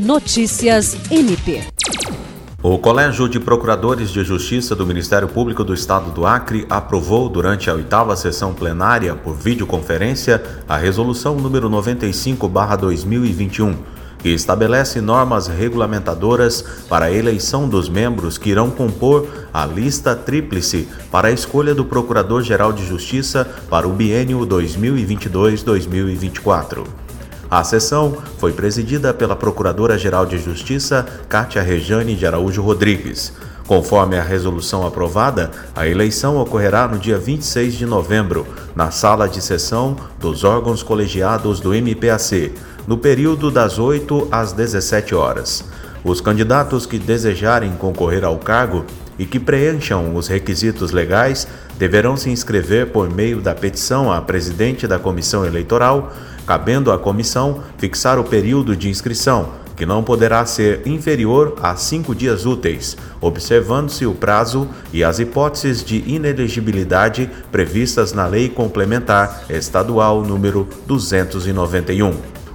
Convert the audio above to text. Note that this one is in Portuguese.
Notícias MP. O Colégio de Procuradores de Justiça do Ministério Público do Estado do Acre aprovou durante a oitava sessão plenária por videoconferência a resolução número 95/2021, que estabelece normas regulamentadoras para a eleição dos membros que irão compor a lista tríplice para a escolha do Procurador-Geral de Justiça para o biênio 2022-2024. A sessão foi presidida pela Procuradora-Geral de Justiça, Cátia Rejane de Araújo Rodrigues. Conforme a resolução aprovada, a eleição ocorrerá no dia 26 de novembro, na sala de sessão dos órgãos colegiados do MPAC, no período das 8 às 17 horas. Os candidatos que desejarem concorrer ao cargo e que preencham os requisitos legais deverão se inscrever por meio da petição à presidente da comissão eleitoral, cabendo à comissão fixar o período de inscrição, que não poderá ser inferior a cinco dias úteis, observando-se o prazo e as hipóteses de inelegibilidade previstas na Lei Complementar Estadual número 291.